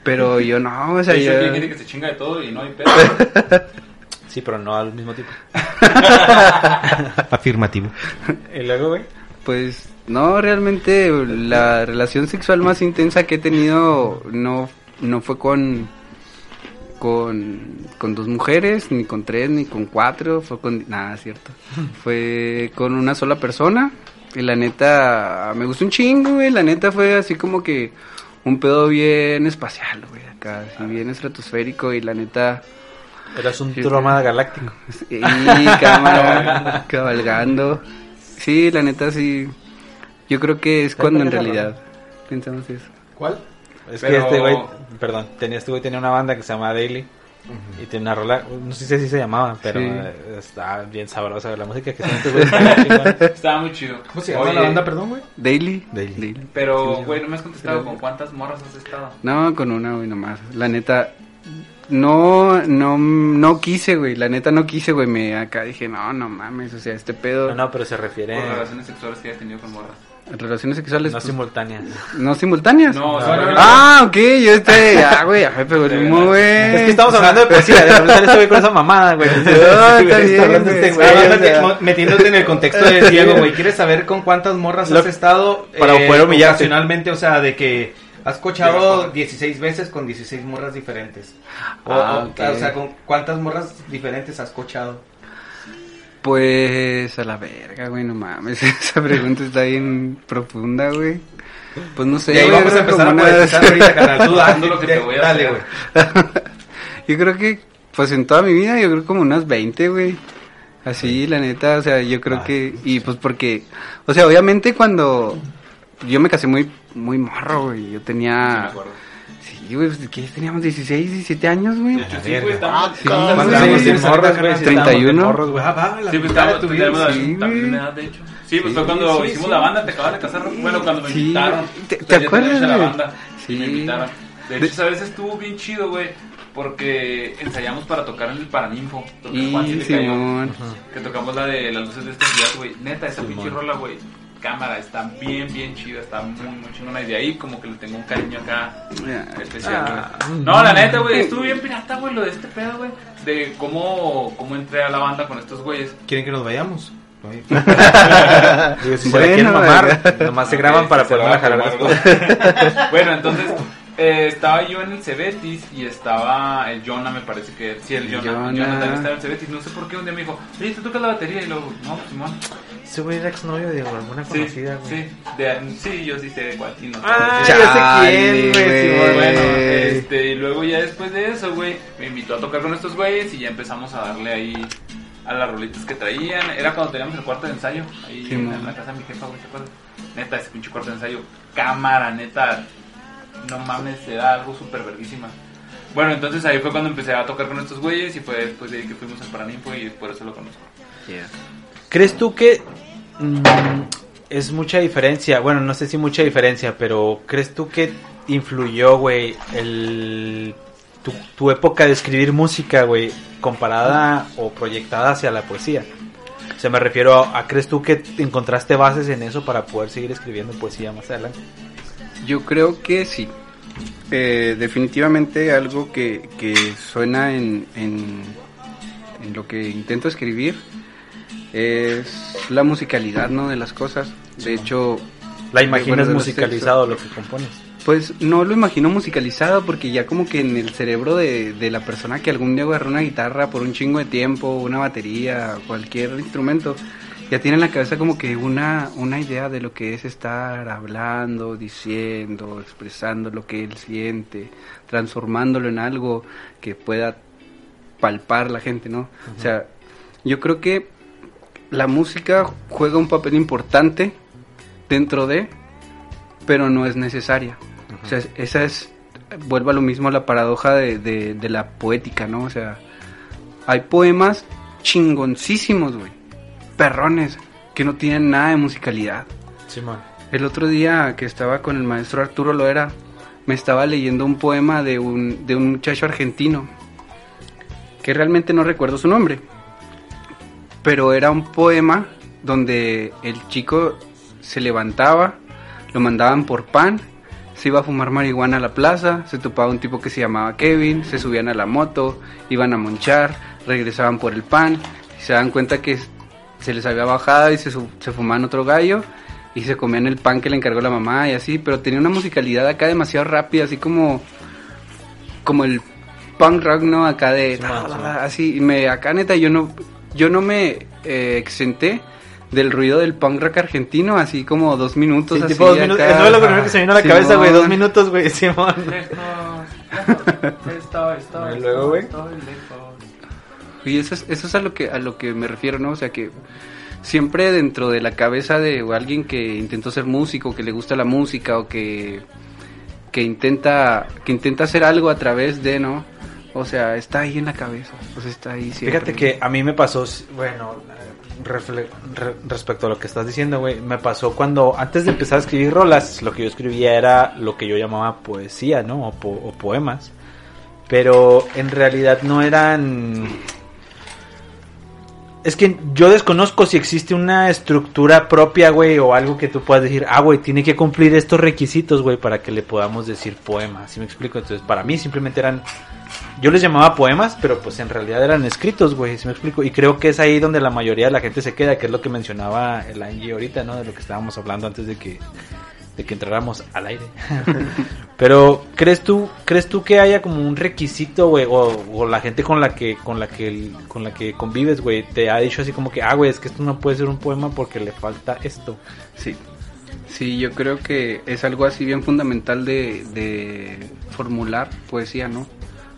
Pero yo no, o sea, yo... hay gente que se chinga de todo y no hay pedo. Sí, pero no al mismo tipo. Afirmativo. Y luego, güey. Pues no, realmente la relación sexual más intensa que he tenido no, no fue con, con, con dos mujeres, ni con tres, ni con cuatro, fue con... Nada, cierto. Fue con una sola persona. Y la neta, me gustó un chingo, güey. La neta fue así como que un pedo bien espacial, güey. Acá, así bien estratosférico. Y la neta... Eras un Sí, troma galáctico. Y cámara, cabalgando. Sí, la neta sí. Yo creo que es cuando en realidad pensamos eso. ¿Cuál? Es Pero- que este güey, perdón, tenía, este güey tenía una banda que se llama Daily. Y tiene una rola, no sé si así se llamaba, pero Sí. está bien sabrosa la música que. Estaba muy chido. ¿Cómo se llama la banda, perdón, güey? Daily. Daily. Pero, güey, no me has contestado con cuántas morras has estado. No, con una, güey, nomás. La neta, no, no, no quise, güey. La neta no quise, güey. Me acá dije, no, no mames, o sea, este pedo. No, no, pero se refiere Por relaciones sexuales que hayas tenido con morras. Relaciones sexuales. no pues, simultáneas. no simultáneas. No, No, solo- no, Ah, ok, yo estoy. Ya, güey, pegó el humo, güey. Es que estamos hablando de poesía, de repente este güey con esa mamada, güey. No, está bien, este metiéndote en el contexto de Diego, güey. ¿Quieres saber con cuántas morras Lo- has estado para poder humillarte. ocasionalmente? O sea, de que has cochado Llegas, 16 veces con 16 morras diferentes. O, Ah, o- ok. o sea, ¿con cuántas morras diferentes has cochado? Pues a la verga, güey, no mames. Esa pregunta está bien profunda, güey. Pues no sé. y ahí vamos a yo creo empezar a monetizar ahorita, carnal. Tú Dando lo que te voy a dale, güey. Yo creo que, pues en toda mi vida, yo creo como unas 20, güey. Así, la neta, o sea, yo creo que, y pues porque, o sea, obviamente cuando yo me casé muy, muy morro, güey, yo Sí, me tenía, acuerdo. Sí, güey, pues, ¿qué? Teníamos 16, 17 años, güey. Sí, güey, estamos... Sí, estamos- güey. ¿Cuántos años Sí, sí, morros, sí, güey? sí, Sí, estábamos 31. de morros, güey. Ah, va, la Sí, pues estamos de tu vida, sí, güey. de hecho. Sí, pues Sí, fue cuando sí, hicimos sí. la banda, te acabas de casar, bueno, cuando me Sí, invitaron. ¿te- O sea, te acuerdas, güey? banda y me Sí. invitaron. De De- hecho, esa vez estuvo bien chido, güey, porque ensayamos para tocar en el Paraninfo. donde Juan sí Y cayó. Que tocamos la de las luces de esta ciudad, güey. Neta, esa pinche rola, güey. Cámara, está bien, bien chida, está muy, muy chingona. Y de ahí como que le tengo un cariño acá especial, Ah. No, la neta, güey, estuvo bien pirata, güey, lo de este pedo, güey. De cómo, cómo entré a la banda con estos güeyes. ¿Quieren que nos vayamos? Digo, si se la quieren mamar, nomás se graban para Se la poder jalar después. bueno, entonces eh, estaba yo en el Cebetis y estaba el Jonah, me parece que sí, el Jonah. Jonah. El Jonah también estaba en el Cebetis. No sé por qué un día me dijo, oye, ¿tú tocas la batería? Y luego, no, pues, Simón. Ese güey era exnovio de alguna Sí, conocida, güey. sí, de, sí, yo sí sé de cuál. y no Ah, ya sé quién, güey. Bueno, este, y luego ya después de eso, güey, me invitó a tocar con estos güeyes y ya empezamos a darle ahí a las rolitas que traían. Era cuando teníamos el cuarto de ensayo, ahí Sí, en, la casa de mi jefa, güey, ¿te acuerdas? Neta, ese pinche cuarto de ensayo, cámara, neta, no mames, se da algo súper verguísima. Bueno, entonces ahí fue cuando empecé a tocar con estos güeyes y fue después de ahí que fuimos al Paraninfo y por eso lo conozco. ¿Crees tú que mm, es mucha diferencia? Bueno, no sé si mucha diferencia, pero ¿crees tú que influyó, güey, el tu, tu época de escribir música, güey, comparada o proyectada hacia la poesía? O sea, me refiero a, a, ¿crees tú que encontraste bases en eso para poder seguir escribiendo poesía más adelante? Yo creo que sí. Eh, definitivamente algo que, que suena en, en, en lo que intento escribir es la musicalidad, ¿no? De las cosas. De hecho, La bueno, imaginas musicalizado lo que compones. pues no lo imagino musicalizado porque ya como que en el cerebro de, de la persona que algún día agarró una guitarra por un chingo de tiempo, una batería, cualquier instrumento, ya tiene en la cabeza como que una, una idea de lo que es estar hablando, diciendo, expresando lo que él siente, transformándolo en algo que pueda palpar la gente, ¿no? O sea, yo creo que la música juega un papel importante dentro de, pero no es necesaria. O sea, esa es, vuelvo a lo mismo la paradoja de, de, de la poética, ¿no? O sea, hay poemas chingoncísimos, güey, perrones, que no tienen nada de musicalidad. El otro día que estaba con el maestro Arturo Loera, me estaba leyendo un poema de un, de un muchacho argentino, que realmente no recuerdo su nombre, pero era un poema donde el chico se levantaba, lo mandaban por pan, se iba a fumar marihuana a la plaza, se topaba un tipo que se llamaba Kevin, se subían a la moto, iban a monchar, regresaban por el pan, y se dan cuenta que se les había bajado y se, se fumaban otro gallo y se comían el pan que le encargó la mamá y así, pero tenía una musicalidad acá demasiado rápida, así como como el punk rock, ¿no? Acá de Simón. así, y me acá neta yo no yo no me eh, exenté del ruido del punk rock argentino, así como dos minutos Sí, así tipo dos minutos. acá. Eso es lo primero que se me vino a la Simón. cabeza, güey. Dos minutos, güey. Simón. Esto, esto, Y luego, güey. Y eso es, eso es a lo que a lo que me refiero, ¿no? O sea que siempre dentro de la cabeza de alguien que intentó ser músico, que le gusta la música o que que intenta que intenta hacer algo a través de, ¿no? O sea, está ahí en la cabeza, o está ahí siempre. Fíjate que a mí me pasó, bueno, respecto a lo que estás diciendo, güey, me pasó cuando antes de empezar a escribir rolas, lo que yo escribía era lo que yo llamaba poesía, ¿no? O, po- o poemas. Pero en realidad no eran... Es que yo desconozco si existe una estructura propia, güey, o algo que tú puedas decir, ah, güey, tiene que cumplir estos requisitos, güey, para que le podamos decir poema. ¿Sí me explico? Entonces, para mí simplemente eran yo les llamaba poemas, pero pues en realidad eran escritos, güey, si me explico. Y creo que es ahí donde la mayoría de la gente se queda, que es lo que mencionaba el Angie ahorita, ¿no? De lo que estábamos hablando antes de que, de que entráramos al aire. pero, ¿crees tú, crees tú que haya como un requisito, güey, o, o la gente con la que, con la que, con la que convives, güey, te ha dicho así como que, ah, güey, es que esto no puede ser un poema porque le falta esto. Sí. Sí, yo creo que es algo así bien fundamental de, de formular poesía, ¿no?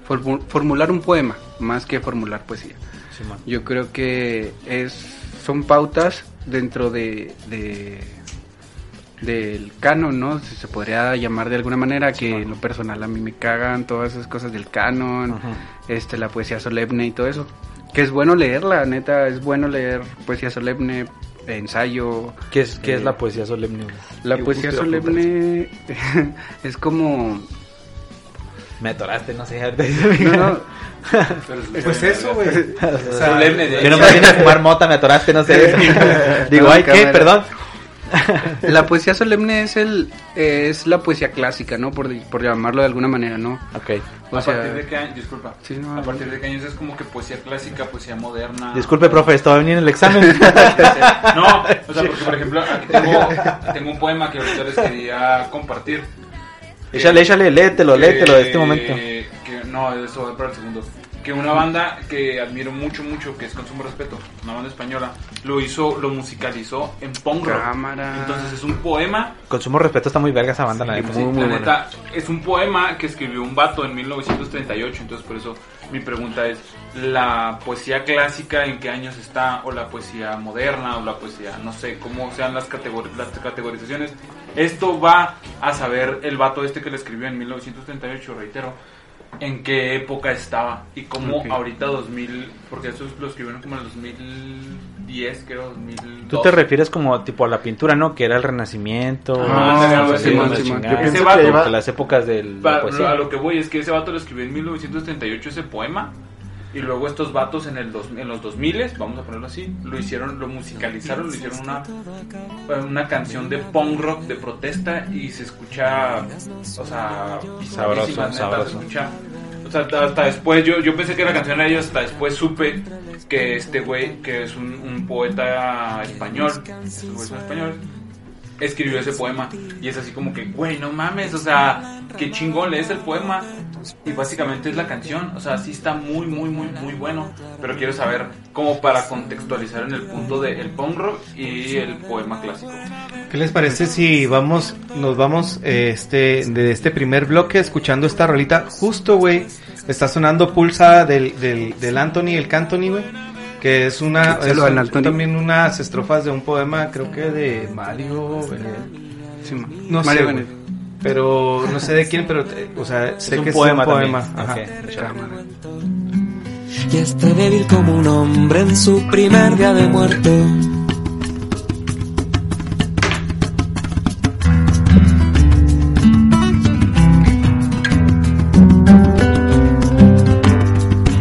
Formu- formular un poema, más que formular poesía. Yo creo que es son pautas dentro de, de del canon, ¿no? Si se podría llamar de alguna manera que en lo personal a mí me cagan todas esas cosas del canon, Ajá. este la poesía solemne y todo eso. Que es bueno leerla, neta, es bueno leer poesía solemne, ensayo. ¿Qué es, qué es Eh, la poesía solemne? La poesía solemne es como Me atoraste, no sé. no, no, Pues eso, güey. O sea, Solemne de Yo no me vine a fumar mota, me atoraste, no sé. Digo, No, ay, ¿qué? Perdón. la poesía solemne es el es la poesía clásica, ¿no? Por, por llamarlo de alguna manera, ¿no? Ok. O ¿A sea, partir de qué año? Disculpa. Sí, no, ¿A partir de qué años es como que poesía clásica, poesía moderna? Disculpe, profe, estaba bien en el examen. No, o sea, porque por ejemplo, aquí tengo, tengo un poema que ahorita les quería compartir. échale, échale, léetelo, léetelo de este momento. Que, no, eso va para el segundo. Que una banda que admiro mucho, mucho, que es Consumo Respeto, una banda española, lo hizo, lo musicalizó en punk rock. Cámara. Entonces es un poema Consumo respeto, está muy verga esa banda, la Sí, neta. sí, muy, muy la neta, es un poema que escribió un vato en 1938, entonces por eso mi pregunta es, ¿la poesía clásica en qué años está? ¿O la poesía moderna? ¿O la poesía, no sé, cómo sean las, categor- las categorizaciones? Esto va a saber el vato este que le escribió en 1938, reitero, en qué época estaba y cómo Ok. ahorita 2000, porque eso lo escribieron como en el 2010, creo, 2002. Tú te refieres como tipo a la pintura, ¿no? Que era el renacimiento. Ah, no la Simón. chingada. Yo Ese que vato- lleva- Como las épocas del Pa- la a lo que voy es que ese vato lo escribió en 1938 ese poema y luego estos vatos en el dos, en los 2000 vamos a ponerlo así, lo hicieron, lo musicalizaron, lo hicieron una una canción de punk rock de protesta y se escucha, o sea, Sabroso, neta, sabroso. se escucha. O sea, hasta después, yo, yo pensé que la canción era ellos, hasta después supe que este güey, que es un, un poeta español, güeyes son españoles, escribió ese poema. Y es así como que, güey, no mames, o sea, qué chingón lees el poema. Y básicamente es la canción, o sea, sí está muy, muy, muy, muy bueno. Pero quiero saber cómo para contextualizar en el punto del punk rock y el poema clásico. ¿Qué les parece si vamos, nos vamos eh, este, de este primer bloque escuchando esta rolita? Justo, güey, está sonando Pulsa del, del, del Anthony, el Cantony, güey. Que es una, es un- también unas estrofas de un poema, creo que de Mario, Benet. Sí, no Mario sé, pero no sé de quién, pero, eh, o sea, sé un que es un poema. Ajá. Y está débil como un hombre en su primer día de muerto.